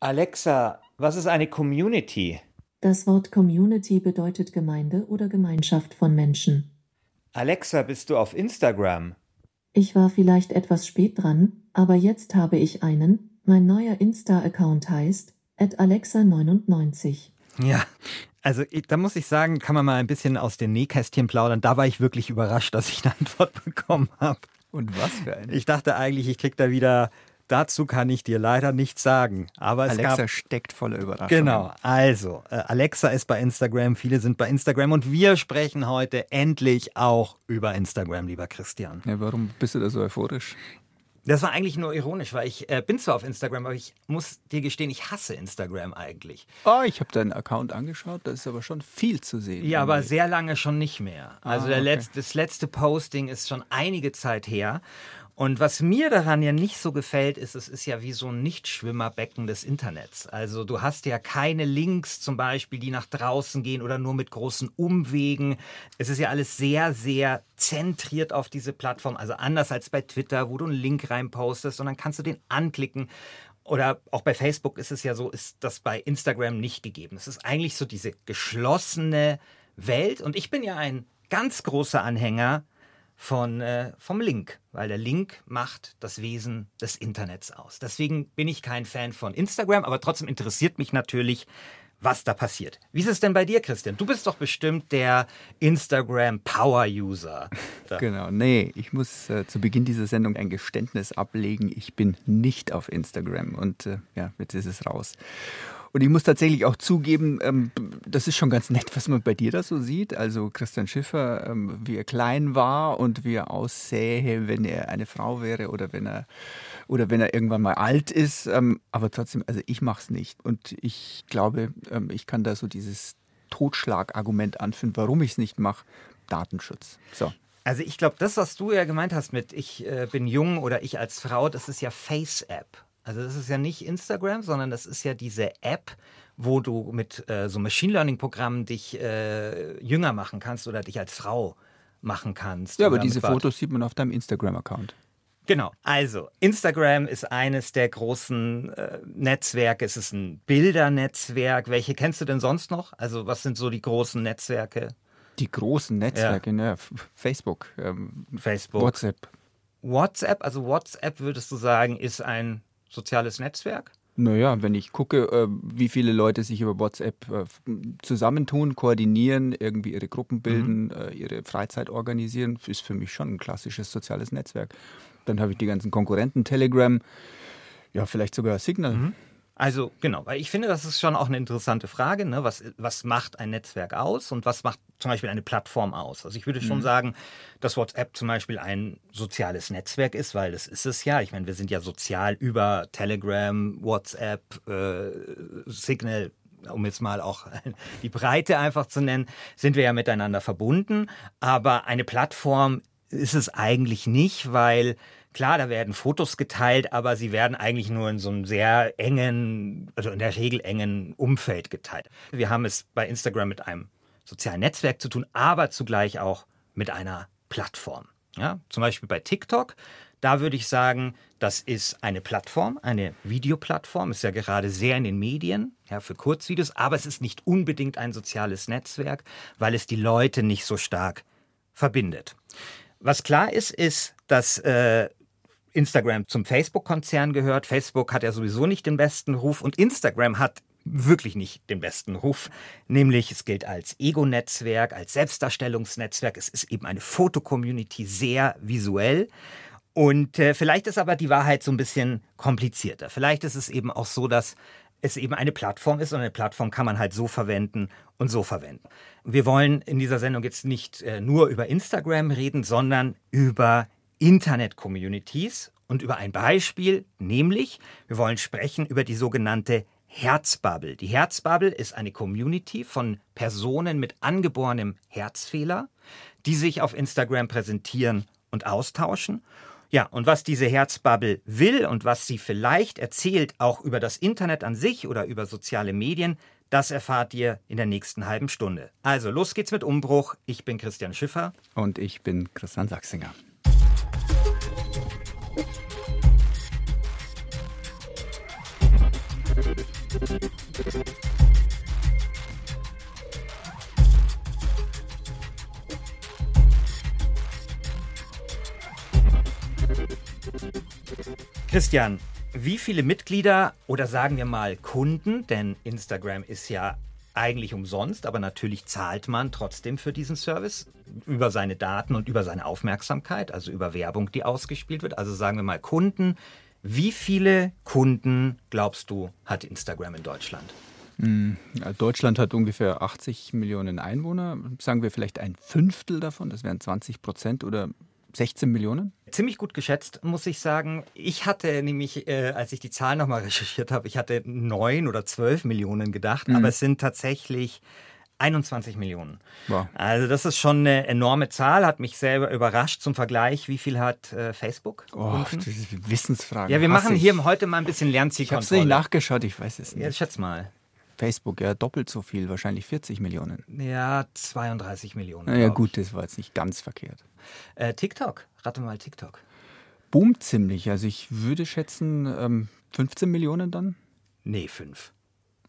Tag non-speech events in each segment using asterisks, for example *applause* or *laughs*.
Alexa, was ist eine Community? Das Wort Community bedeutet Gemeinde oder Gemeinschaft von Menschen. Alexa, bist du auf Instagram? Ich war vielleicht etwas spät dran, aber jetzt habe ich einen. Mein neuer Insta-Account heißt @alexa99. Ja, also da muss ich sagen, kann man mal ein bisschen aus den Nähkästchen plaudern. Da war ich wirklich überrascht, dass ich eine Antwort *laughs* bekommen habe. Und was für eine? Ich dachte eigentlich, ich krieg da wieder Dazu kann ich dir leider nichts sagen. Aber es Alexa gab, steckt voller Überraschungen. Genau. Also, äh, Alexa ist bei Instagram, viele sind bei Instagram und wir sprechen heute endlich auch über Instagram, lieber Christian. Ja, warum bist du da so euphorisch? Das war eigentlich nur ironisch, weil ich äh, bin zwar auf Instagram, aber ich muss dir gestehen, ich hasse Instagram eigentlich. Oh, ich habe deinen Account angeschaut, da ist aber schon viel zu sehen. Ja, aber sehr lange schon nicht mehr. Also Ah, okay. letzte, das letzte Posting ist schon einige Zeit her. Und was mir daran ja nicht so gefällt, ist, es ist ja wie so ein Nichtschwimmerbecken des Internets. Also du hast ja keine Links zum Beispiel, die nach draußen gehen oder nur mit großen Umwegen. Es ist ja alles sehr, sehr zentriert auf diese Plattform. Also anders als bei Twitter, wo du einen Link reinpostest und dann kannst du den anklicken. Oder auch bei Facebook ist es ja so, ist das bei Instagram nicht gegeben. Es ist eigentlich so diese geschlossene Welt. Und ich bin ja ein ganz großer Anhänger von, äh, vom Link, weil der Link macht das Wesen des Internets aus. Deswegen bin ich kein Fan von Instagram, aber trotzdem interessiert mich natürlich, was da passiert. Wie ist es denn bei dir, Christian? Du bist doch bestimmt der Instagram-Power-User. *laughs* Genau, nee, ich muss äh, zu Beginn dieser Sendung ein Geständnis ablegen. Ich bin nicht auf Instagram und äh, ja, jetzt ist es raus. Und ich muss tatsächlich auch zugeben, ähm, das ist schon ganz nett, was man bei dir da so sieht. Also Christian Schiffer, ähm, wie er klein war und wie er aussähe, wenn er eine Frau wäre oder wenn er oder wenn er irgendwann mal alt ist. Ähm, aber trotzdem, also ich mache es nicht. Und ich glaube, ähm, ich kann da so dieses Totschlagargument anführen, warum ich es nicht mache. Datenschutz. So. Also ich glaube, das, was du ja gemeint hast mit ich äh, bin jung oder ich als Frau, das ist ja Face-App. Also das ist ja nicht Instagram, sondern das ist ja diese App, wo du mit äh, so Machine Learning-Programmen dich äh, jünger machen kannst oder dich als Frau machen kannst. Ja, aber diese. Fotos sieht man auf deinem Instagram-Account. Genau. Also, Instagram ist eines der großen äh, Netzwerke. Es ist ein Bildernetzwerk. Welche kennst du denn sonst noch? Also, was sind so die großen Netzwerke? Die großen Netzwerke, ne? F- Facebook, ähm, Facebook. WhatsApp. WhatsApp, also WhatsApp würdest du sagen, ist ein soziales Netzwerk? Naja, wenn ich gucke, äh, wie viele Leute sich über WhatsApp äh, zusammentun, koordinieren, irgendwie ihre Gruppen bilden, äh, ihre Freizeit organisieren, ist für mich schon ein klassisches soziales Netzwerk. Dann habe ich die ganzen Konkurrenten, Telegram, ja, vielleicht sogar Signal. Also genau, weil ich finde, das ist schon auch eine interessante Frage. Ne? Was, was macht ein Netzwerk aus und was macht zum Beispiel eine Plattform aus? Also ich würde schon sagen, dass WhatsApp zum Beispiel ein soziales Netzwerk ist, weil das ist es ja. Ich meine, wir sind ja sozial über Telegram, WhatsApp, äh, Signal, um jetzt mal auch *laughs* die Breite einfach zu nennen, sind wir ja miteinander verbunden. Aber eine Plattform ist es eigentlich nicht, weil klar, da werden Fotos geteilt, aber sie werden eigentlich nur in so einem sehr engen, also in der Regel engen Umfeld geteilt. Wir haben es bei Instagram mit einem sozialen Netzwerk zu tun, aber zugleich auch mit einer Plattform. Ja, zum Beispiel bei TikTok, da würde ich sagen, das ist eine Plattform, eine Videoplattform, ist ja gerade sehr in den Medien, ja, für Kurzvideos, aber es ist nicht unbedingt ein soziales Netzwerk, weil es die Leute nicht so stark verbindet. Was klar ist, ist, dass äh, Instagram zum Facebook-Konzern gehört. Facebook hat ja sowieso nicht den besten Ruf und Instagram hat wirklich nicht den besten Ruf. Nämlich es gilt als Ego-Netzwerk, als Selbstdarstellungsnetzwerk. Es ist eben eine Fotocommunity, sehr visuell. Und äh, vielleicht ist aber die Wahrheit so ein bisschen komplizierter. Vielleicht ist es eben auch so, dass es eben eine Plattform ist und eine Plattform kann man halt so verwenden und so verwenden. Wir wollen in dieser Sendung jetzt nicht äh, nur über Instagram reden, sondern über Internet-Communities und über ein Beispiel, nämlich wir wollen sprechen über die sogenannte Herzbubble. Die Herzbubble ist eine Community von Personen mit angeborenem Herzfehler, die sich auf Instagram präsentieren und austauschen. Ja, und was diese Herzbubble will und was sie vielleicht erzählt, auch über das Internet an sich oder über soziale Medien, das erfahrt ihr in der nächsten halben Stunde. Also, los geht's mit Umbruch. Ich bin Christian Schiffer. Und ich bin Christian Sachsinger. Christian, wie viele Mitglieder oder sagen wir mal Kunden, denn Instagram ist ja eigentlich umsonst, aber natürlich zahlt man trotzdem für diesen Service über seine Daten und über seine Aufmerksamkeit, also über Werbung, die ausgespielt wird. Also sagen wir mal Kunden. Wie viele Kunden, glaubst du, hat Instagram in Deutschland? Hm, Deutschland hat ungefähr 80 Millionen Einwohner. Sagen wir vielleicht ein Fünftel davon, das wären 20 Prozent oder 16 Millionen? Ziemlich gut geschätzt, muss ich sagen. Ich hatte nämlich, äh, als ich die Zahlen nochmal recherchiert habe, ich hatte neun oder zwölf Millionen gedacht, mhm. aber es sind tatsächlich 21 Millionen. Wow. Also das ist schon eine enorme Zahl, hat mich selber überrascht. Zum Vergleich, wie viel hat äh, Facebook? Oh, das ist eine Wissensfrage. Ja, wir machen hier heute mal ein bisschen Lernzielkontrolle. Ich habe es nicht nachgeschaut, ich weiß es nicht. Ja, schätz mal. Facebook, ja, doppelt so viel, wahrscheinlich 40 Millionen. Ja, 32 Millionen. Ja, gut, das war jetzt nicht ganz verkehrt. Äh, TikTok, rate mal TikTok. Boomt ziemlich. Also ich würde schätzen, ähm, 15 Millionen dann? Nee, 5.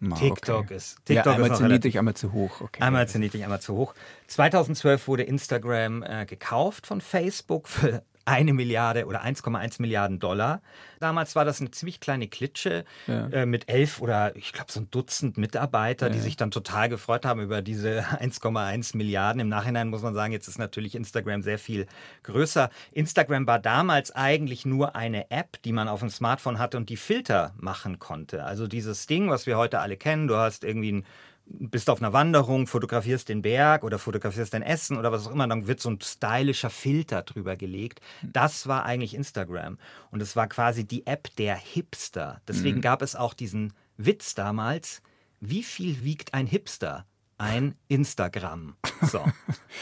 Ah, TikTok okay. ist TikTok ja, einmal ist zu niedrig, einmal zu hoch. Okay. Einmal zu niedrig, einmal zu hoch. 2012 wurde Instagram äh, gekauft von Facebook für eine Milliarde oder 1,1 Milliarden Dollar. Damals war das eine ziemlich kleine Klitsche ja. äh, mit elf oder ich glaube so ein Dutzend Mitarbeiter, ja. die sich dann total gefreut haben über diese *laughs* 1,1 Milliarden. Im Nachhinein muss man sagen, jetzt ist natürlich Instagram sehr viel größer. Instagram war damals eigentlich nur eine App, die man auf dem Smartphone hatte und die Filter machen konnte. Also dieses Ding, was wir heute alle kennen, du hast irgendwie ein bist auf einer Wanderung, fotografierst den Berg oder fotografierst dein Essen oder was auch immer, dann wird so ein stylischer Filter drüber gelegt. Das war eigentlich Instagram. Und es war quasi die App der Hipster. Deswegen mhm. gab es auch diesen Witz damals, wie viel wiegt ein Hipster? Ein Instagram. So. *laughs*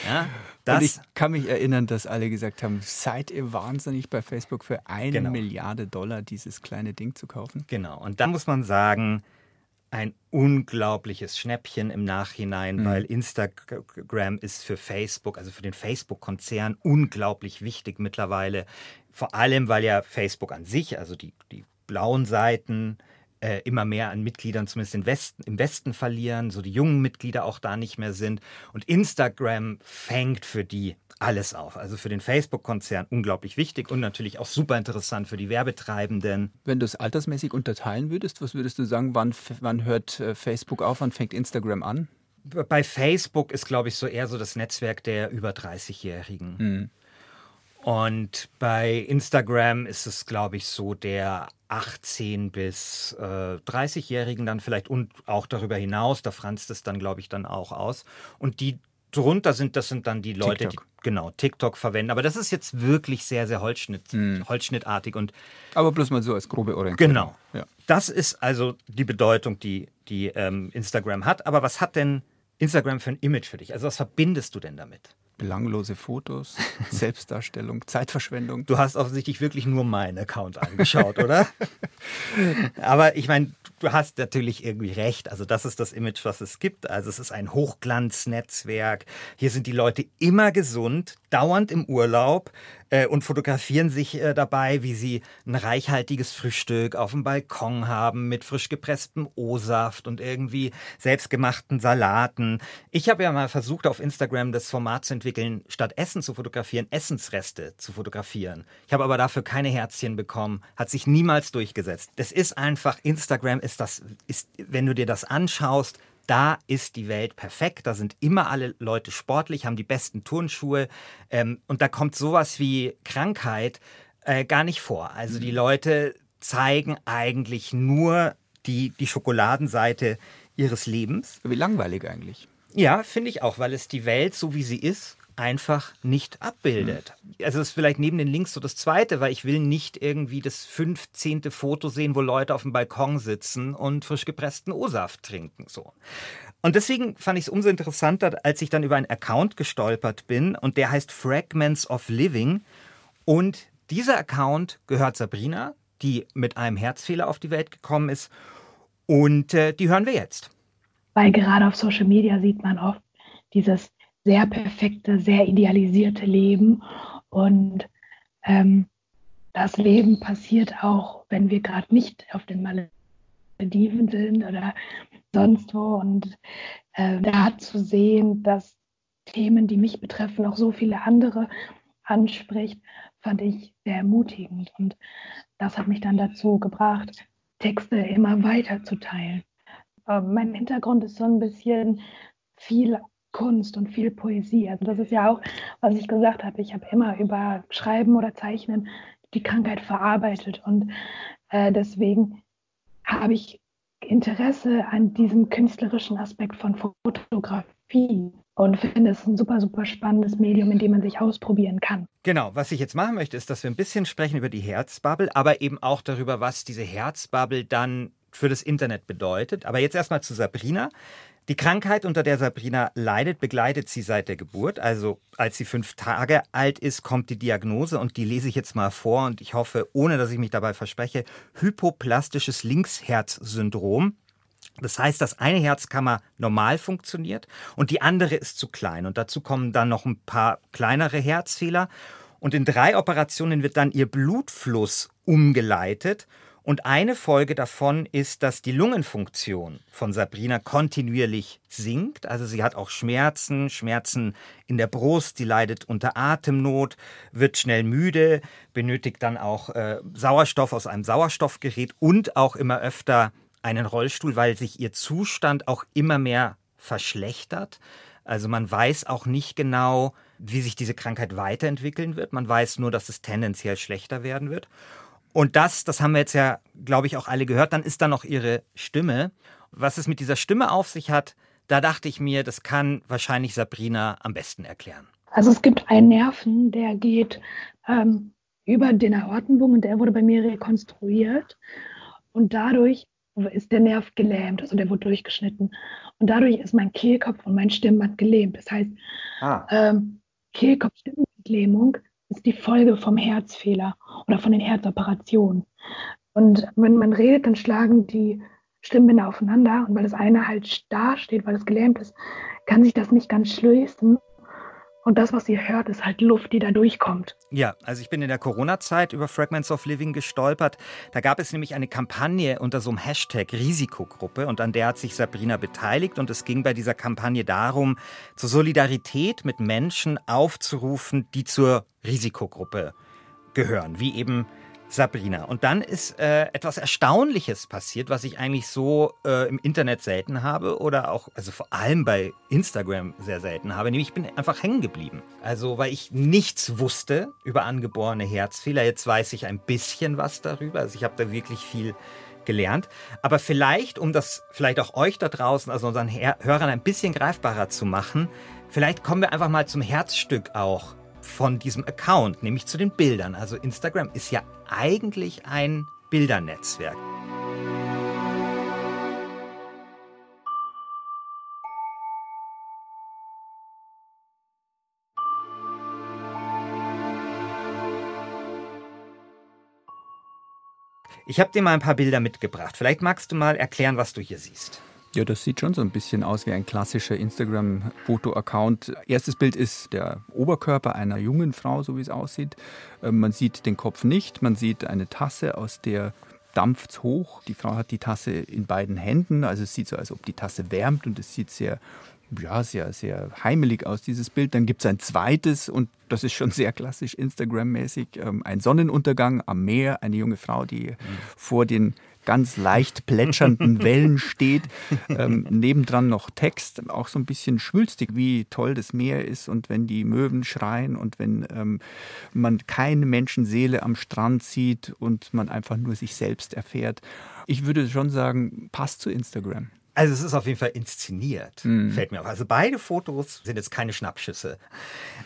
Ja, das Und ich kann mich erinnern, dass alle gesagt haben, seid ihr wahnsinnig bei Facebook für eine genau. Milliarde Dollar dieses kleine Ding zu kaufen? Genau. Und da muss man sagen, ein unglaubliches Schnäppchen im Nachhinein, mhm. weil Instagram ist für Facebook, also für den Facebook-Konzern, unglaublich wichtig mittlerweile. Vor allem, weil ja Facebook an sich, also die, die blauen Seiten, äh, immer mehr an Mitgliedern, zumindest im Westen, im Westen verlieren, so die jungen Mitglieder auch da nicht mehr sind. Und Instagram fängt für die alles auf. Also für den Facebook-Konzern unglaublich wichtig und natürlich auch super interessant für die Werbetreibenden. Wenn du es altersmäßig unterteilen würdest, was würdest du sagen, wann, wann hört äh, Facebook auf, wann fängt Instagram an? Bei Facebook ist, glaube ich, so eher so das Netzwerk der über 30-Jährigen. Mhm. Und bei Instagram ist es, glaube ich, so der 18 bis äh, 30-Jährigen dann vielleicht und auch darüber hinaus. Da franzt es dann, glaube ich, dann auch aus. Und die drunter sind, das sind dann die Leute, TikTok. die genau TikTok verwenden. Aber das ist jetzt wirklich sehr, sehr Holzschnitt, mm. holzschnittartig. Und Aber bloß mal so als grobe Orientierung. Genau. Ja. Das ist also die Bedeutung, die, die ähm, Instagram hat. Aber was hat denn Instagram für ein Image für dich? Also was verbindest du denn damit? Belanglose Fotos, *laughs* Selbstdarstellung, Zeitverschwendung. Du hast offensichtlich wirklich nur meinen Account angeschaut, oder? *laughs* Aber ich meine, du hast natürlich irgendwie recht. Also das ist das Image, was es gibt. Also es ist ein Hochglanznetzwerk. Hier sind die Leute immer gesund, dauernd im Urlaub äh, und fotografieren sich äh, dabei, wie sie ein reichhaltiges Frühstück auf dem Balkon haben mit frisch gepresstem O-Saft und irgendwie selbstgemachten Salaten. Ich habe ja mal versucht, auf Instagram das Format zu entwickeln, statt Essen zu fotografieren, Essensreste zu fotografieren. Ich habe aber dafür keine Herzchen bekommen, hat sich niemals durchgesetzt. Das ist einfach, Instagram ist das, ist, wenn du dir das anschaust, da ist die Welt perfekt. Da sind immer alle Leute sportlich, haben die besten Turnschuhe. Ähm, und da kommt sowas wie Krankheit äh, gar nicht vor. Also die mhm. Leute zeigen eigentlich nur die, die Schokoladenseite ihres Lebens. Wie langweilig eigentlich. Ja, finde ich auch, weil es die Welt, so wie sie ist, einfach nicht abbildet. Mhm. Also das ist vielleicht neben den Links so das Zweite, weil ich will nicht irgendwie das fünfzehnte Foto sehen, wo Leute auf dem Balkon sitzen und frisch gepressten O-Saft trinken. So. Und deswegen fand ich es umso interessanter, als ich dann über einen Account gestolpert bin und der heißt Fragments of Living. Und dieser Account gehört Sabrina, die mit einem Herzfehler auf die Welt gekommen ist. Und äh, die hören wir jetzt. Weil gerade auf Social Media sieht man oft dieses sehr perfekte, sehr idealisierte Leben. Und ähm, das Leben passiert auch, wenn wir gerade nicht auf den Malediven sind oder sonst wo. Und äh, da zu sehen, dass Themen, die mich betreffen, auch so viele andere anspricht, fand ich sehr ermutigend. Und das hat mich dann dazu gebracht, Texte immer weiter zu teilen. Ähm, mein Hintergrund ist so ein bisschen viel Kunst und viel Poesie. Also das ist ja auch, was ich gesagt habe. Ich habe immer über Schreiben oder Zeichnen die Krankheit verarbeitet und äh, deswegen habe ich Interesse an diesem künstlerischen Aspekt von Fotografie und finde es ein super, super spannendes Medium, in dem man sich ausprobieren kann. Genau, was ich jetzt machen möchte, ist, dass wir ein bisschen sprechen über die Herzbubble, aber eben auch darüber, was diese Herzbubble dann für das Internet bedeutet. Aber jetzt erstmal zu Sabrina. Die Krankheit, unter der Sabrina leidet, begleitet sie seit der Geburt. Also als sie fünf Tage alt ist, kommt die Diagnose und die lese ich jetzt mal vor und ich hoffe, ohne dass ich mich dabei verspreche, hypoplastisches Linksherzsyndrom. Das heißt, dass eine Herzkammer normal funktioniert und die andere ist zu klein. Und dazu kommen dann noch ein paar kleinere Herzfehler. Und in drei Operationen wird dann ihr Blutfluss umgeleitet und eine Folge davon ist, dass die Lungenfunktion von Sabrina kontinuierlich sinkt. Also sie hat auch Schmerzen, Schmerzen in der Brust, die leidet unter Atemnot, wird schnell müde, benötigt dann auch äh, Sauerstoff aus einem Sauerstoffgerät und auch immer öfter einen Rollstuhl, weil sich ihr Zustand auch immer mehr verschlechtert. Also man weiß auch nicht genau, wie sich diese Krankheit weiterentwickeln wird. Man weiß nur, dass es tendenziell schlechter werden wird. Und das, das haben wir jetzt ja, glaube ich, auch alle gehört. Dann ist da noch ihre Stimme. Was es mit dieser Stimme auf sich hat, da dachte ich mir, das kann wahrscheinlich Sabrina am besten erklären. Also es gibt einen Nerven, der geht ähm, über den Aortenbogen und der wurde bei mir rekonstruiert. Und dadurch ist der Nerv gelähmt, also der wurde durchgeschnitten. Und dadurch ist mein Kehlkopf und mein Stimmband gelähmt. Das heißt, ah. ähm, Kehlkopf-Stimmbandlähmung ist die Folge vom Herzfehler oder von den Herzoperationen. Und wenn man redet, dann schlagen die Stimmbänder aufeinander und weil das eine halt starr steht, weil es gelähmt ist, kann sich das nicht ganz schließen. Und das, was ihr hört, ist halt Luft, die da durchkommt. Ja, also ich bin in der Corona-Zeit über Fragments of Living gestolpert. Da gab es nämlich eine Kampagne unter so einem Hashtag Risikogruppe und an der hat sich Sabrina beteiligt. Und es ging bei dieser Kampagne darum, zur Solidarität mit Menschen aufzurufen, die zur Risikogruppe gehören, wie eben Sabrina. Und dann ist äh, etwas Erstaunliches passiert, was ich eigentlich so äh, im Internet selten habe oder auch, also vor allem bei Instagram sehr selten habe. Nämlich ich bin einfach hängen geblieben. Also, weil ich nichts wusste über angeborene Herzfehler. Jetzt weiß ich ein bisschen was darüber. Also, ich habe da wirklich viel gelernt. Aber vielleicht, um das vielleicht auch euch da draußen, also unseren Hörern ein bisschen greifbarer zu machen, vielleicht kommen wir einfach mal zum Herzstück auch von diesem Account, nämlich zu den Bildern. Also Instagram ist ja eigentlich ein Bildernetzwerk. Ich habe dir mal ein paar Bilder mitgebracht. Vielleicht magst du mal erklären, was du hier siehst. Ja, das sieht schon so ein bisschen aus wie ein klassischer Instagram-Foto-Account. Erstes Bild ist der Oberkörper einer jungen Frau, so wie es aussieht. Ähm, man sieht den Kopf nicht, man sieht eine Tasse, aus der dampft hoch. Die Frau hat die Tasse in beiden Händen, also es sieht so, als ob die Tasse wärmt und es sieht sehr ja, sehr, sehr heimelig aus, dieses Bild. Dann gibt es ein zweites und das ist schon sehr klassisch Instagram-mäßig. Ähm, ein Sonnenuntergang am Meer, eine junge Frau, die mhm. vor den ganz leicht plätschernden *laughs* Wellen steht. Ähm, nebendran noch Text, auch so ein bisschen schwülstig, wie toll das Meer ist und wenn die Möwen schreien und wenn ähm, man keine Menschenseele am Strand sieht und man einfach nur sich selbst erfährt. Ich würde schon sagen, passt zu Instagram. Also es ist auf jeden Fall inszeniert, mhm. fällt mir auf. Also beide Fotos sind jetzt keine Schnappschüsse.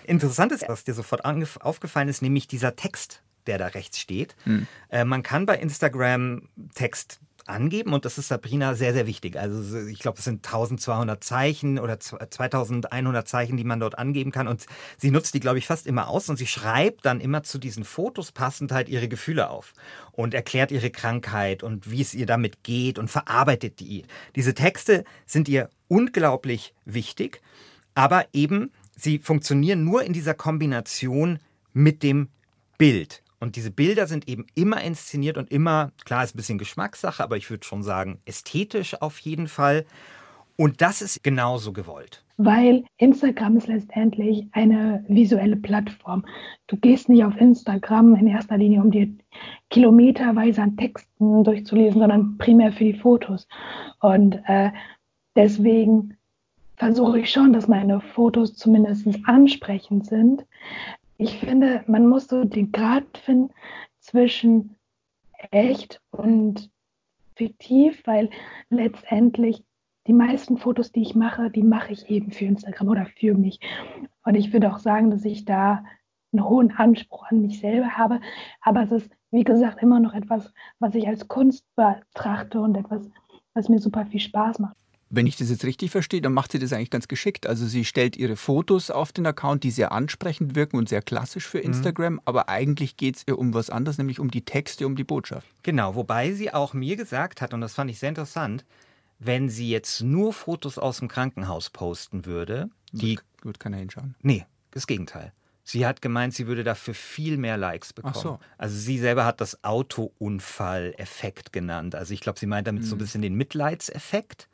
Interessant ist, was dir sofort aufgefallen ist, nämlich dieser Text, der da rechts steht. Mhm. Äh, man kann bei Instagram Text angeben und das ist Sabrina sehr, sehr wichtig. Also ich glaube, es sind 1200 Zeichen oder 2100 Zeichen, die man dort angeben kann und sie nutzt die, glaube ich, fast immer aus und sie schreibt dann immer zu diesen Fotos passend halt ihre Gefühle auf und erklärt ihre Krankheit und wie es ihr damit geht und verarbeitet die. Diese Texte sind ihr unglaublich wichtig, aber eben sie funktionieren nur in dieser Kombination mit dem Bild. Und diese Bilder sind eben immer inszeniert und immer, klar, ist ein bisschen Geschmackssache, aber ich würde schon sagen, ästhetisch auf jeden Fall. Und das ist genauso gewollt. weil Instagram ist letztendlich eine visuelle Plattform. Du gehst nicht auf Instagram in erster Linie, um dir kilometerweise an Texten durchzulesen, sondern primär für die Fotos. Und äh, deswegen versuche ich schon, dass meine Fotos zumindest ansprechend sind. Ich finde, man muss so den Grad finden zwischen echt und fiktiv, weil letztendlich die meisten Fotos, die ich mache, die mache ich eben für Instagram oder für mich. Und ich würde auch sagen, dass ich da einen hohen Anspruch an mich selber habe. Aber es ist, wie gesagt, immer noch etwas, was ich als Kunst betrachte und etwas, was mir super viel Spaß macht. Wenn ich das jetzt richtig verstehe, dann macht sie das eigentlich ganz geschickt. Also sie stellt ihre Fotos auf den Account, die sehr ansprechend wirken und sehr klassisch für mhm. Instagram, mhm. aber eigentlich geht es ihr um was anderes, nämlich um die Texte, um die Botschaft. Genau, wobei sie auch mir gesagt hat, und das fand ich sehr interessant, wenn sie jetzt nur Fotos aus dem Krankenhaus posten würde, die. Wird, wird keiner hinschauen. Nee, das Gegenteil. Sie hat gemeint, sie würde dafür viel mehr Likes bekommen. Ach so. Also sie selber hat das Autounfall-Effekt genannt. Also ich glaube, sie meint damit mhm. so ein mhm. bisschen den Mitleidseffekt.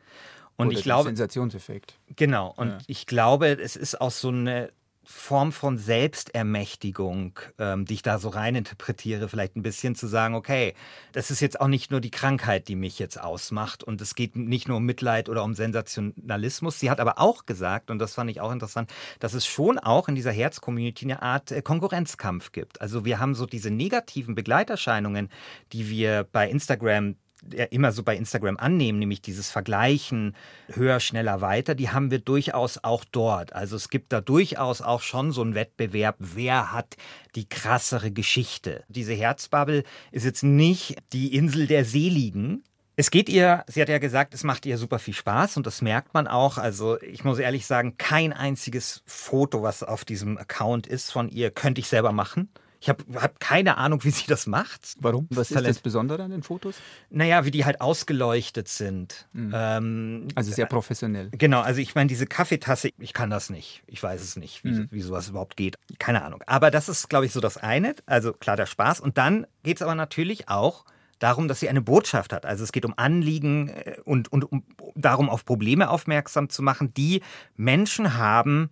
Und Oder ich glaube, Sensationseffekt. Genau. Und ja. ich glaube, es ist auch so eine Form von Selbstermächtigung, ähm, die ich da so rein interpretiere, vielleicht ein bisschen zu sagen, okay, das ist jetzt auch nicht nur die Krankheit, die mich jetzt ausmacht und es geht nicht nur um Mitleid oder um Sensationalismus. Sie hat aber auch gesagt, und das fand ich auch interessant, dass es schon auch in dieser Herz-Community eine Art äh, Konkurrenzkampf gibt. Also wir haben so diese negativen Begleiterscheinungen, die wir bei Instagram immer so bei Instagram annehmen, nämlich dieses Vergleichen höher, schneller, weiter, die haben wir durchaus auch dort. Also es gibt da durchaus auch schon so einen Wettbewerb, wer hat die krassere Geschichte. Diese Herzbubble ist jetzt nicht die Insel der Seligen, es geht ihr, sie hat ja gesagt, es macht ihr super viel Spaß und das merkt man auch. Also ich muss ehrlich sagen, kein einziges Foto, was auf diesem Account ist von ihr, könnte ich selber machen. Ich habe hab keine Ahnung, wie sie das macht. Warum? Was ist das Besondere an den Fotos? Naja, wie die halt ausgeleuchtet sind. Mhm. Ähm, also sehr professionell. Genau, also ich meine, diese Kaffeetasse, ich kann das nicht. Ich weiß es nicht, wie, mhm. wie sowas überhaupt geht. Keine Ahnung. Aber das ist, glaube ich, so das eine. Also klar, der Spaß. Und dann geht es aber natürlich auch darum, dass sie eine Botschaft hat. Also es geht um Anliegen äh, und, und um darum, auf Probleme aufmerksam zu machen, die Menschen haben,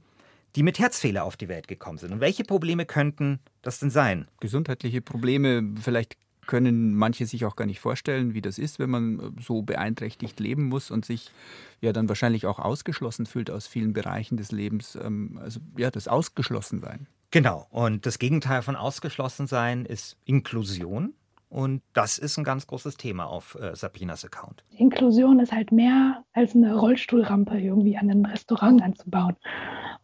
die mit Herzfehler auf die Welt gekommen sind. Und welche Probleme könnten das denn sein? Gesundheitliche Probleme, vielleicht können manche sich auch gar nicht vorstellen, wie das ist, wenn man so beeinträchtigt leben muss und sich ja dann wahrscheinlich auch ausgeschlossen fühlt aus vielen Bereichen des Lebens. Ähm, also ja, das Ausgeschlossensein. Genau. Und das Gegenteil von Ausgeschlossensein ist Inklusion. Und das ist ein ganz großes Thema auf äh, Sabinas Account. Inklusion ist halt mehr als eine Rollstuhlrampe irgendwie an einem Restaurant anzubauen.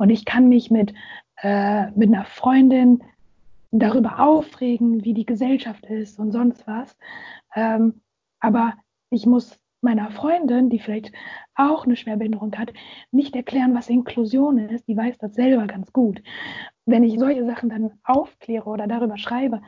Und ich kann mich mit, äh, mit einer Freundin darüber aufregen, wie die Gesellschaft ist und sonst was. Ähm, aber ich muss meiner Freundin, die vielleicht auch eine Schwerbehinderung hat, nicht erklären, was Inklusion ist. Die weiß das selber ganz gut. Wenn ich solche Sachen dann aufkläre oder darüber schreibe,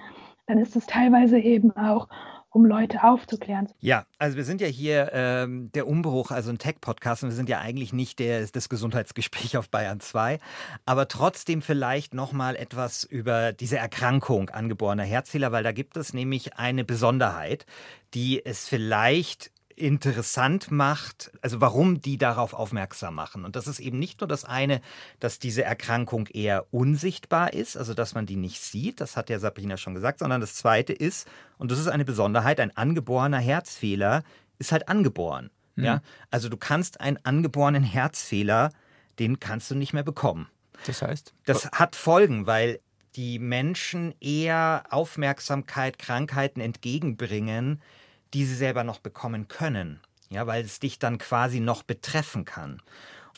dann ist es teilweise eben auch um Leute aufzuklären. Ja, also wir sind ja hier ähm, der Umbruch, also ein Tech-Podcast und wir sind ja eigentlich nicht der, das Gesundheitsgespräch auf Bayern 2, aber trotzdem vielleicht nochmal etwas über diese Erkrankung angeborener Herzfehler, weil da gibt es nämlich eine Besonderheit, die es vielleicht interessant macht, also warum die darauf aufmerksam machen. Und das ist eben nicht nur das eine, dass diese Erkrankung eher unsichtbar ist, also dass man die nicht sieht, das hat ja Sabrina schon gesagt, sondern das zweite ist, und das ist eine Besonderheit, ein angeborener Herzfehler ist halt angeboren. Mhm. Ja? Also du kannst einen angeborenen Herzfehler, den kannst du nicht mehr bekommen. Das heißt? Das hat Folgen, weil die Menschen eher Aufmerksamkeit Krankheiten entgegenbringen, die sie selber noch bekommen können. Ja, weil es dich dann quasi noch betreffen kann.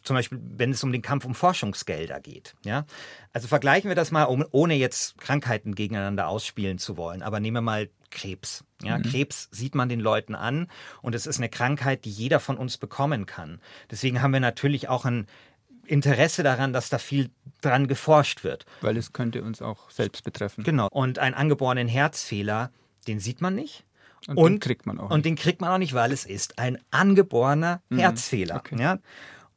Zum Beispiel, wenn es um den Kampf um Forschungsgelder geht. Ja, also vergleichen wir das mal, ohne jetzt Krankheiten gegeneinander ausspielen zu wollen. Aber nehmen wir mal Krebs. Ja, mhm. Krebs sieht man den Leuten an und es ist eine Krankheit, die jeder von uns bekommen kann. Deswegen haben wir natürlich auch ein Interesse daran, dass da viel dran geforscht wird. Weil es könnte uns auch selbst betreffen. Genau. Und einen angeborenen Herzfehler, den sieht man nicht. Und, und, den kriegt man auch. Und nicht. den kriegt man auch nicht, weil es ist ein angeborener mhm. Herzfehler. Okay. Ja?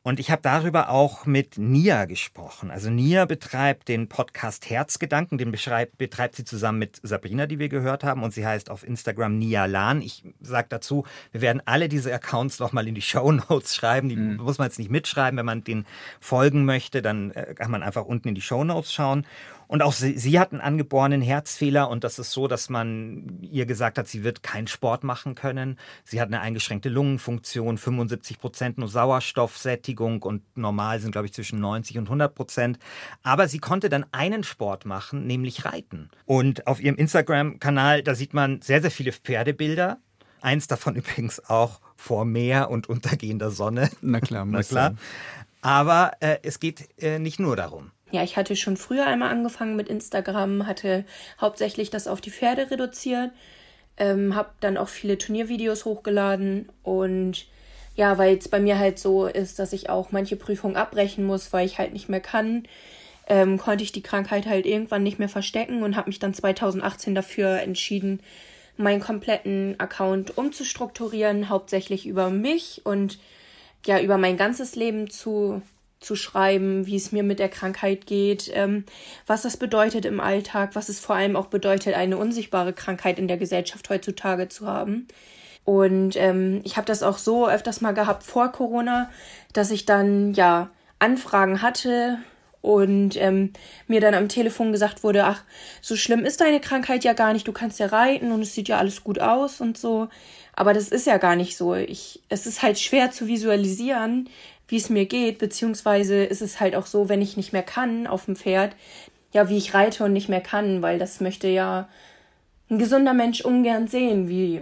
Und ich habe darüber auch mit Nia gesprochen. Also Nia betreibt den Podcast Herzgedanken, den betreibt sie zusammen mit Sabrina, die wir gehört haben. Und sie heißt auf Instagram Nia Lan. Ich sage dazu, wir werden alle diese Accounts nochmal in die *laughs* Show Notes schreiben. Die mhm. muss man jetzt nicht mitschreiben. Wenn man den folgen möchte, dann äh, kann man einfach unten in die Show Notes schauen. Und auch sie, sie hat einen angeborenen Herzfehler und das ist so, dass man ihr gesagt hat, sie wird keinen Sport machen können. Sie hat eine eingeschränkte Lungenfunktion, 75 Prozent nur Sauerstoffsättigung und normal sind, glaube ich, zwischen 90 und 100 Prozent. Aber sie konnte dann einen Sport machen, nämlich Reiten. Und auf ihrem Instagram-Kanal, da sieht man sehr, sehr viele Pferdebilder. Eins davon *laughs* übrigens auch vor Meer und untergehender Sonne. Na klar, *laughs* Na klar. Sein. Aber äh, es geht äh, nicht nur darum. Ja, ich hatte schon früher einmal angefangen mit Instagram, hatte hauptsächlich das auf die Pferde reduziert, ähm, habe dann auch viele Turniervideos hochgeladen und ja, weil es bei mir halt so ist, dass ich auch manche Prüfungen abbrechen muss, weil ich halt nicht mehr kann, ähm, konnte ich die Krankheit halt irgendwann nicht mehr verstecken und habe mich dann 2018 dafür entschieden, meinen kompletten Account umzustrukturieren, hauptsächlich über mich und ja, über mein ganzes Leben zu zu schreiben, wie es mir mit der Krankheit geht, ähm, was das bedeutet im Alltag, was es vor allem auch bedeutet, eine unsichtbare Krankheit in der Gesellschaft heutzutage zu haben. Und ähm, ich habe das auch so öfters mal gehabt vor Corona, dass ich dann ja Anfragen hatte und ähm, mir dann am Telefon gesagt wurde, ach, so schlimm ist deine Krankheit ja gar nicht, du kannst ja reiten und es sieht ja alles gut aus und so. Aber das ist ja gar nicht so. Ich, es ist halt schwer zu visualisieren, wie es mir geht, beziehungsweise ist es halt auch so, wenn ich nicht mehr kann auf dem Pferd, ja, wie ich reite und nicht mehr kann, weil das möchte ja ein gesunder Mensch ungern sehen, wie,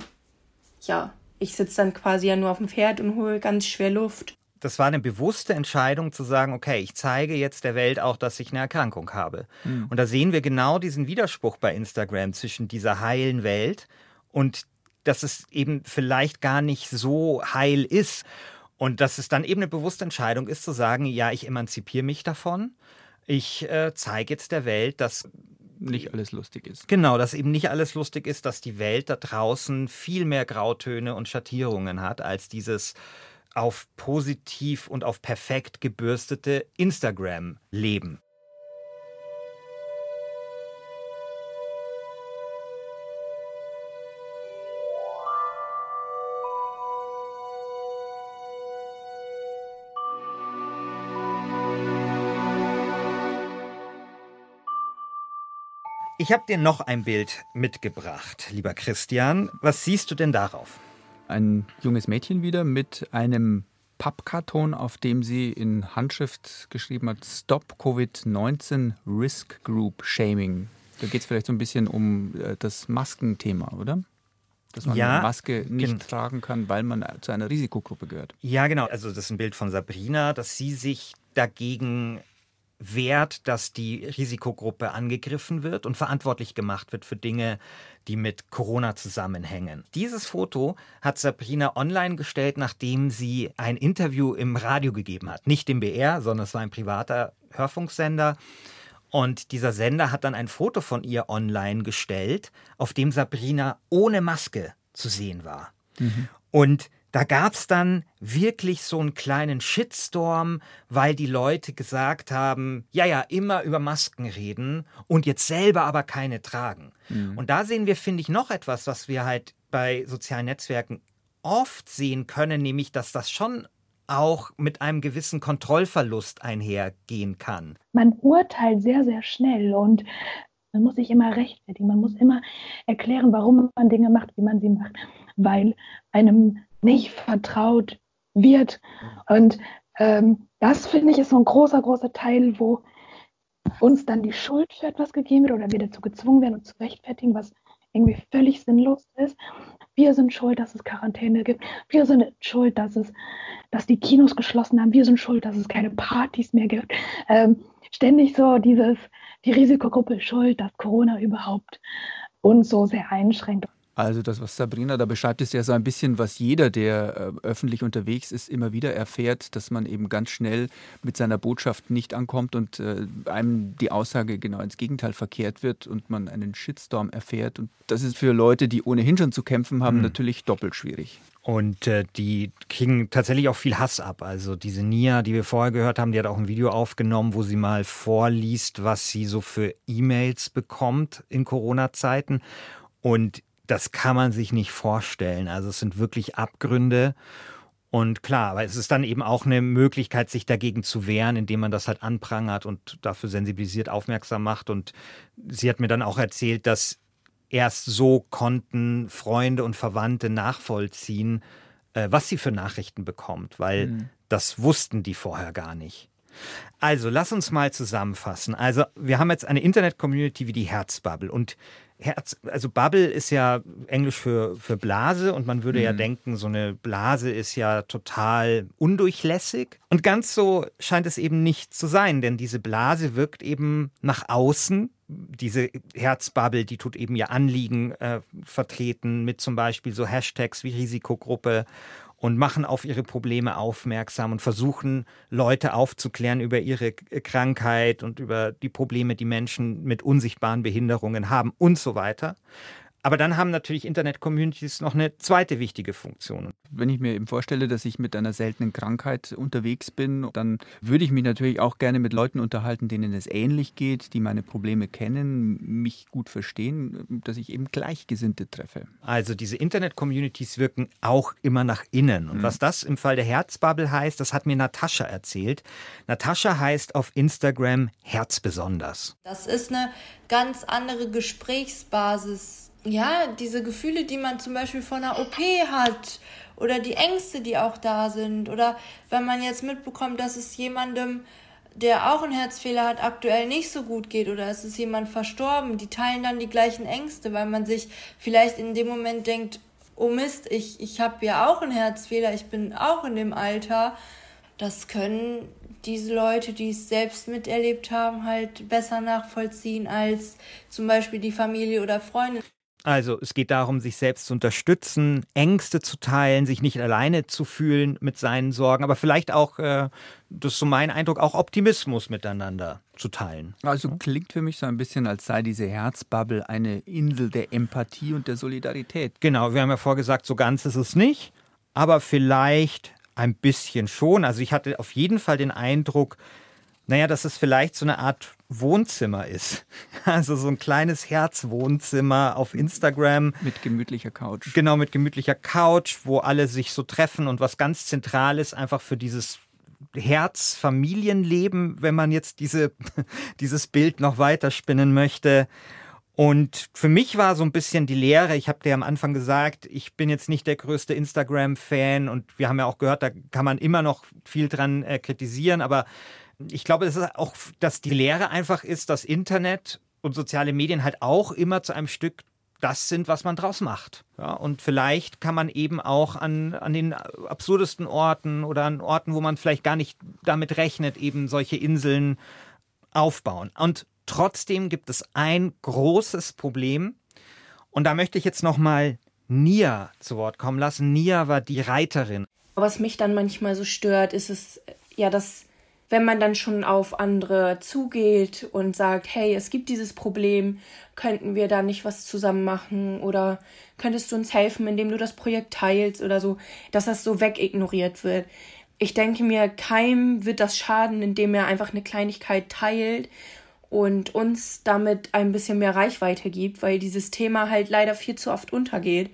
ja, ich sitze dann quasi ja nur auf dem Pferd und hole ganz schwer Luft. Das war eine bewusste Entscheidung zu sagen, okay, ich zeige jetzt der Welt auch, dass ich eine Erkrankung habe. Mhm. Und da sehen wir genau diesen Widerspruch bei Instagram zwischen dieser heilen Welt und dass es eben vielleicht gar nicht so heil ist. Und dass es dann eben eine bewusste Entscheidung ist, zu sagen, ja, ich emanzipiere mich davon. Ich äh, zeige jetzt der Welt, dass nicht alles lustig ist. Genau, dass eben nicht alles lustig ist, dass die Welt da draußen viel mehr Grautöne und Schattierungen hat als dieses auf positiv und auf perfekt gebürstete Instagram-Leben. Ich habe dir noch ein Bild mitgebracht, lieber Christian. Was siehst du denn darauf? Ein junges Mädchen wieder mit einem Pappkarton, auf dem sie in Handschrift geschrieben hat: Stop Covid-19 Risk Group Shaming. Da geht es vielleicht so ein bisschen um äh, das Maskenthema, oder? Dass man ja, eine Maske nicht genau. tragen kann, weil man zu einer Risikogruppe gehört. Ja, genau. Also, das ist ein Bild von Sabrina, dass sie sich dagegen wert, dass die Risikogruppe angegriffen wird und verantwortlich gemacht wird für Dinge, die mit Corona zusammenhängen. Dieses Foto hat Sabrina online gestellt, nachdem sie ein Interview im Radio gegeben hat. Nicht im BR, sondern es war ein privater Hörfunksender. Und dieser Sender hat dann ein Foto von ihr online gestellt, auf dem Sabrina ohne Maske zu sehen war. Mhm. Und da gab es dann wirklich so einen kleinen Shitstorm, weil die Leute gesagt haben, ja, ja, immer über Masken reden und jetzt selber aber keine tragen. Mhm. Und da sehen wir, finde ich, noch etwas, was wir halt bei sozialen Netzwerken oft sehen können, nämlich, dass das schon auch mit einem gewissen Kontrollverlust einhergehen kann. Man urteilt sehr, sehr schnell und man muss sich immer rechtfertigen, man muss immer erklären, warum man Dinge macht, wie man sie macht, weil einem nicht vertraut wird. Und ähm, das finde ich ist so ein großer, großer Teil, wo uns dann die Schuld für etwas gegeben wird oder wir dazu gezwungen werden, uns zu rechtfertigen, was irgendwie völlig sinnlos ist. Wir sind schuld, dass es Quarantäne gibt. Wir sind schuld, dass es, dass die Kinos geschlossen haben. Wir sind schuld, dass es keine Partys mehr gibt. Ähm, ständig so dieses, die Risikogruppe ist schuld, dass Corona überhaupt uns so sehr einschränkt. Also das, was Sabrina da beschreibt, ist ja so ein bisschen, was jeder, der äh, öffentlich unterwegs ist, immer wieder erfährt, dass man eben ganz schnell mit seiner Botschaft nicht ankommt und äh, einem die Aussage genau ins Gegenteil verkehrt wird und man einen Shitstorm erfährt. Und das ist für Leute, die ohnehin schon zu kämpfen haben, mhm. natürlich doppelt schwierig. Und äh, die kriegen tatsächlich auch viel Hass ab. Also diese Nia, die wir vorher gehört haben, die hat auch ein Video aufgenommen, wo sie mal vorliest, was sie so für E-Mails bekommt in Corona-Zeiten. Und das kann man sich nicht vorstellen. Also es sind wirklich Abgründe. Und klar, aber es ist dann eben auch eine Möglichkeit, sich dagegen zu wehren, indem man das halt anprangert und dafür sensibilisiert, aufmerksam macht. Und sie hat mir dann auch erzählt, dass erst so konnten Freunde und Verwandte nachvollziehen, äh, was sie für Nachrichten bekommt, weil mhm. das wussten die vorher gar nicht. Also, lass uns mal zusammenfassen. Also, wir haben jetzt eine Internet-Community wie die Herzbubble und Herz, also Bubble ist ja Englisch für, für Blase und man würde mhm. ja denken, so eine Blase ist ja total undurchlässig. Und ganz so scheint es eben nicht zu sein, denn diese Blase wirkt eben nach außen. Diese Herzbubble, die tut eben ihr Anliegen äh, vertreten mit zum Beispiel so Hashtags wie Risikogruppe und machen auf ihre Probleme aufmerksam und versuchen Leute aufzuklären über ihre Krankheit und über die Probleme, die Menschen mit unsichtbaren Behinderungen haben und so weiter. Aber dann haben natürlich Internet-Communities noch eine zweite wichtige Funktion. Wenn ich mir eben vorstelle, dass ich mit einer seltenen Krankheit unterwegs bin, dann würde ich mich natürlich auch gerne mit Leuten unterhalten, denen es ähnlich geht, die meine Probleme kennen, mich gut verstehen, dass ich eben Gleichgesinnte treffe. Also diese Internet-Communities wirken auch immer nach innen. Und mhm. was das im Fall der Herzbubble heißt, das hat mir Natascha erzählt. Natascha heißt auf Instagram Herzbesonders. Das ist eine ganz andere Gesprächsbasis ja, diese Gefühle, die man zum Beispiel von einer OP hat oder die Ängste, die auch da sind oder wenn man jetzt mitbekommt, dass es jemandem, der auch einen Herzfehler hat, aktuell nicht so gut geht oder es ist jemand verstorben, die teilen dann die gleichen Ängste, weil man sich vielleicht in dem Moment denkt, oh Mist, ich, ich habe ja auch einen Herzfehler, ich bin auch in dem Alter. Das können diese Leute, die es selbst miterlebt haben, halt besser nachvollziehen als zum Beispiel die Familie oder Freunde. Also es geht darum, sich selbst zu unterstützen, Ängste zu teilen, sich nicht alleine zu fühlen mit seinen Sorgen, aber vielleicht auch, äh, das ist so mein Eindruck, auch Optimismus miteinander zu teilen. Also klingt für mich so ein bisschen, als sei diese Herzbubble eine Insel der Empathie und der Solidarität. Genau, wir haben ja vorgesagt, so ganz ist es nicht, aber vielleicht ein bisschen schon. Also ich hatte auf jeden Fall den Eindruck, naja, dass es vielleicht so eine Art Wohnzimmer ist. *laughs* Also so ein kleines Herzwohnzimmer auf Instagram. Mit gemütlicher Couch. Genau, mit gemütlicher Couch, wo alle sich so treffen und was ganz zentral ist, einfach für dieses Herz-Familienleben, wenn man jetzt diese, *laughs* dieses Bild noch weiterspinnen möchte. Und für mich war so ein bisschen die Lehre, ich habe dir am Anfang gesagt, ich bin jetzt nicht der größte Instagram-Fan und wir haben ja auch gehört, da kann man immer noch viel dran äh, kritisieren, aber ich glaube, es ist auch, dass die Lehre einfach ist, dass Internet und soziale Medien halt auch immer zu einem Stück das sind, was man draus macht. Ja, und vielleicht kann man eben auch an, an den absurdesten Orten oder an Orten, wo man vielleicht gar nicht damit rechnet, eben solche Inseln aufbauen. Und trotzdem gibt es ein großes Problem. Und da möchte ich jetzt nochmal Nia zu Wort kommen lassen. Nia war die Reiterin. Was mich dann manchmal so stört, ist es ja, dass wenn man dann schon auf andere zugeht und sagt, hey, es gibt dieses Problem, könnten wir da nicht was zusammen machen oder könntest du uns helfen, indem du das Projekt teilst oder so, dass das so wegignoriert wird. Ich denke mir, keinem wird das schaden, indem er einfach eine Kleinigkeit teilt und uns damit ein bisschen mehr Reichweite gibt, weil dieses Thema halt leider viel zu oft untergeht.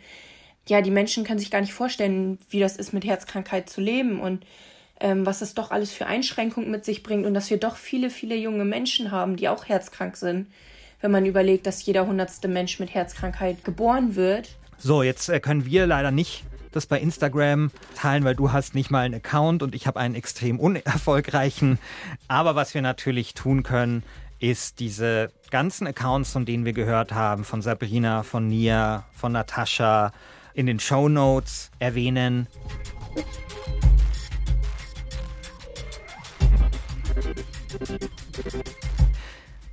Ja, die Menschen können sich gar nicht vorstellen, wie das ist, mit Herzkrankheit zu leben und ähm, was es doch alles für Einschränkungen mit sich bringt und dass wir doch viele, viele junge Menschen haben, die auch herzkrank sind. Wenn man überlegt, dass jeder hundertste Mensch mit Herzkrankheit geboren wird. So, jetzt äh, können wir leider nicht das bei Instagram teilen, weil du hast nicht mal einen Account und ich habe einen extrem unerfolgreichen. Aber was wir natürlich tun können, ist diese ganzen Accounts, von denen wir gehört haben, von Sabrina, von Nia, von Natascha, in den Show Notes erwähnen.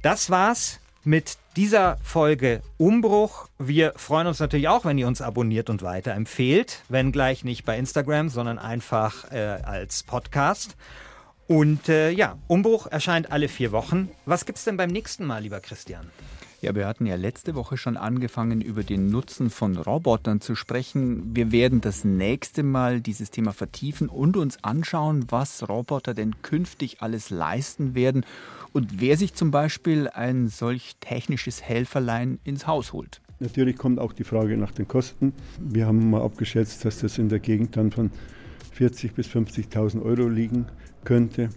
Das war's mit dieser Folge Umbruch. Wir freuen uns natürlich auch, wenn ihr uns abonniert und weiterempfehlt, wenn gleich nicht bei Instagram, sondern einfach äh, als Podcast. Und äh, ja, Umbruch erscheint alle vier Wochen. Was gibt's denn beim nächsten Mal, lieber Christian? Ja, wir hatten ja letzte Woche schon angefangen, über den Nutzen von Robotern zu sprechen. Wir werden das nächste Mal dieses Thema vertiefen und uns anschauen, was Roboter denn künftig alles leisten werden und wer sich zum Beispiel ein solch technisches Helferlein ins Haus holt. Natürlich kommt auch die Frage nach den Kosten. Wir haben mal abgeschätzt, dass das in der Gegend dann von 40.000 bis 50.000 Euro liegen könnte.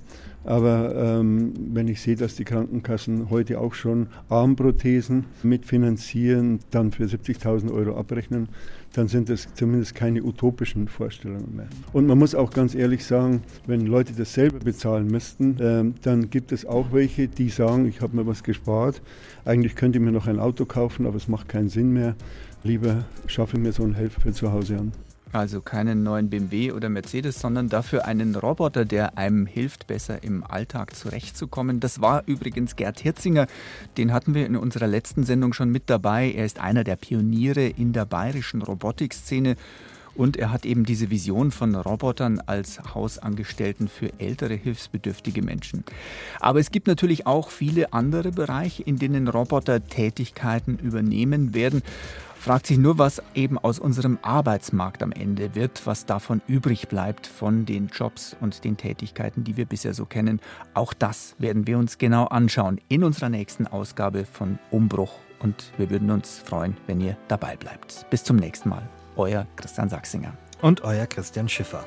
Aber ähm, wenn ich sehe, dass die Krankenkassen heute auch schon Armprothesen mitfinanzieren, dann für 70.000 Euro abrechnen, dann sind das zumindest keine utopischen Vorstellungen mehr. Und man muss auch ganz ehrlich sagen, wenn Leute das selber bezahlen müssten, äh, dann gibt es auch welche, die sagen, ich habe mir was gespart, eigentlich könnte ich mir noch ein Auto kaufen, aber es macht keinen Sinn mehr. Lieber schaffe mir so einen Helfer für zu Hause an. Also keinen neuen BMW oder Mercedes, sondern dafür einen Roboter, der einem hilft, besser im Alltag zurechtzukommen. Das war übrigens Gerd Hirzinger. Den hatten wir in unserer letzten Sendung schon mit dabei. Er ist einer der Pioniere in der bayerischen Robotikszene. Und er hat eben diese Vision von Robotern als Hausangestellten für ältere hilfsbedürftige Menschen. Aber es gibt natürlich auch viele andere Bereiche, in denen Roboter Tätigkeiten übernehmen werden fragt sich nur, was eben aus unserem Arbeitsmarkt am Ende wird, was davon übrig bleibt von den Jobs und den Tätigkeiten, die wir bisher so kennen. Auch das werden wir uns genau anschauen in unserer nächsten Ausgabe von Umbruch und wir würden uns freuen, wenn ihr dabei bleibt. Bis zum nächsten Mal. Euer Christian Sachsinger. Und euer Christian Schiffer.